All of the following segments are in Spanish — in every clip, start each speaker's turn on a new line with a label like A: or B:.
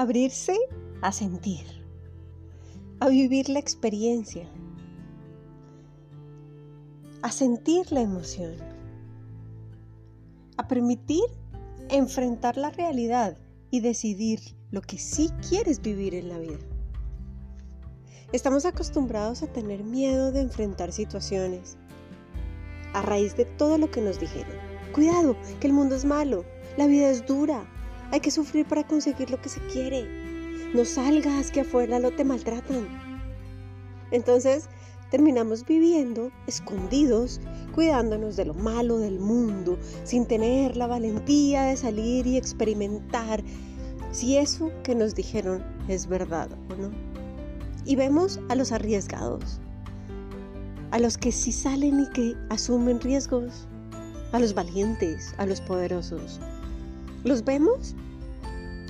A: Abrirse a sentir, a vivir la experiencia, a sentir la emoción, a permitir enfrentar la realidad y decidir lo que sí quieres vivir en la vida. Estamos acostumbrados a tener miedo de enfrentar situaciones a raíz de todo lo que nos dijeron. Cuidado, que el mundo es malo, la vida es dura, hay que sufrir para conseguir lo que se quiere. No salgas que afuera lo te maltratan. Entonces terminamos viviendo escondidos, cuidándonos de lo malo del mundo, sin tener la valentía de salir y experimentar si eso que nos dijeron es verdad o no. Y vemos a los arriesgados, a los que sí salen y que asumen riesgos, a los valientes, a los poderosos. Los vemos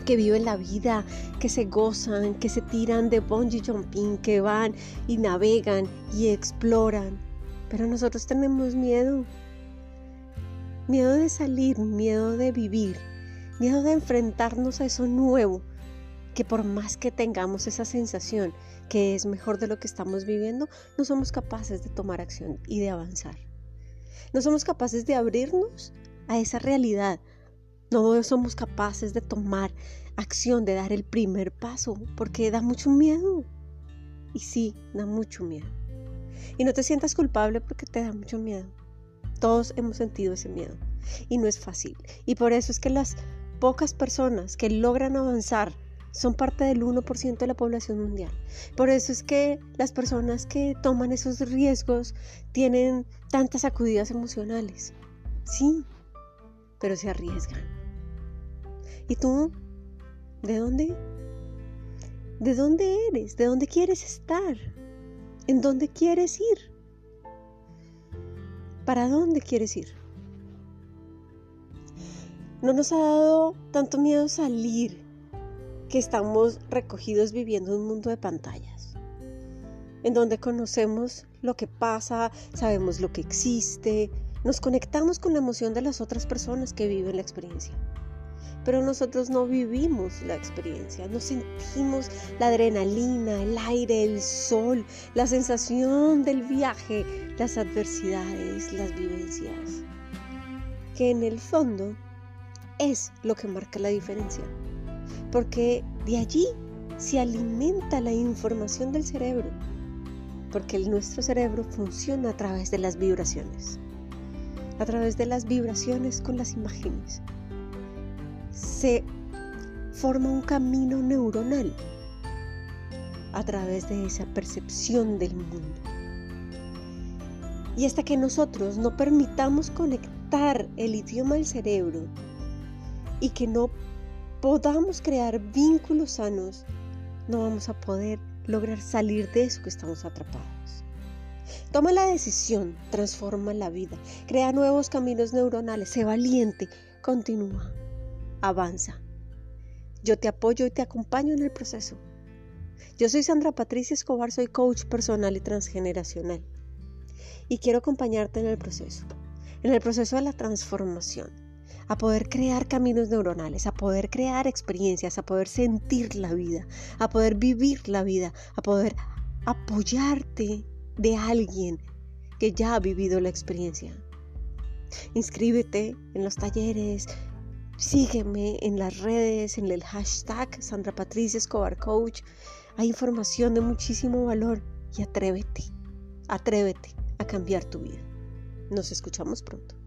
A: que viven la vida, que se gozan, que se tiran de bungee jumping, que van y navegan y exploran. Pero nosotros tenemos miedo. Miedo de salir, miedo de vivir, miedo de enfrentarnos a eso nuevo, que por más que tengamos esa sensación que es mejor de lo que estamos viviendo, no somos capaces de tomar acción y de avanzar. No somos capaces de abrirnos a esa realidad. No somos capaces de tomar acción, de dar el primer paso, porque da mucho miedo. Y sí, da mucho miedo. Y no te sientas culpable porque te da mucho miedo. Todos hemos sentido ese miedo. Y no es fácil. Y por eso es que las pocas personas que logran avanzar son parte del 1% de la población mundial. Por eso es que las personas que toman esos riesgos tienen tantas sacudidas emocionales. Sí, pero se arriesgan. ¿Y tú? ¿De dónde? ¿De dónde eres? ¿De dónde quieres estar? ¿En dónde quieres ir? ¿Para dónde quieres ir? No nos ha dado tanto miedo salir que estamos recogidos viviendo un mundo de pantallas, en donde conocemos lo que pasa, sabemos lo que existe, nos conectamos con la emoción de las otras personas que viven la experiencia. Pero nosotros no vivimos la experiencia, no sentimos la adrenalina, el aire, el sol, la sensación del viaje, las adversidades, las vivencias, que en el fondo es lo que marca la diferencia porque de allí se alimenta la información del cerebro, porque nuestro cerebro funciona a través de las vibraciones, a través de las vibraciones con las imágenes. Se forma un camino neuronal a través de esa percepción del mundo. Y hasta que nosotros no permitamos conectar el idioma del cerebro y que no podamos crear vínculos sanos, no vamos a poder lograr salir de eso que estamos atrapados. Toma la decisión, transforma la vida, crea nuevos caminos neuronales, sé valiente, continúa, avanza. Yo te apoyo y te acompaño en el proceso. Yo soy Sandra Patricia Escobar, soy coach personal y transgeneracional. Y quiero acompañarte en el proceso, en el proceso de la transformación a poder crear caminos neuronales, a poder crear experiencias, a poder sentir la vida, a poder vivir la vida, a poder apoyarte de alguien que ya ha vivido la experiencia. Inscríbete en los talleres, sígueme en las redes, en el hashtag Sandra Patricia Escobar Coach. Hay información de muchísimo valor y atrévete, atrévete a cambiar tu vida. Nos escuchamos pronto.